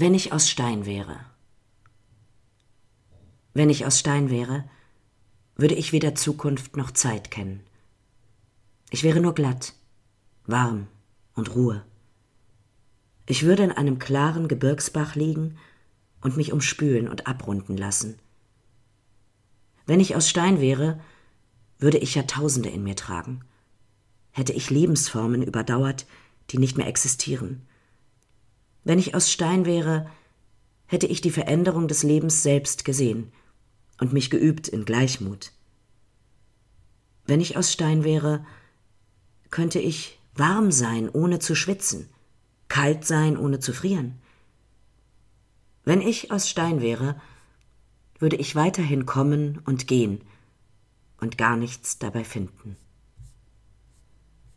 Wenn ich aus Stein wäre. Wenn ich aus Stein wäre, würde ich weder Zukunft noch Zeit kennen. Ich wäre nur glatt, warm und Ruhe. Ich würde in einem klaren Gebirgsbach liegen und mich umspülen und abrunden lassen. Wenn ich aus Stein wäre, würde ich Jahrtausende in mir tragen. Hätte ich Lebensformen überdauert, die nicht mehr existieren. Wenn ich aus Stein wäre, hätte ich die Veränderung des Lebens selbst gesehen und mich geübt in Gleichmut. Wenn ich aus Stein wäre, könnte ich warm sein, ohne zu schwitzen, kalt sein, ohne zu frieren. Wenn ich aus Stein wäre, würde ich weiterhin kommen und gehen und gar nichts dabei finden.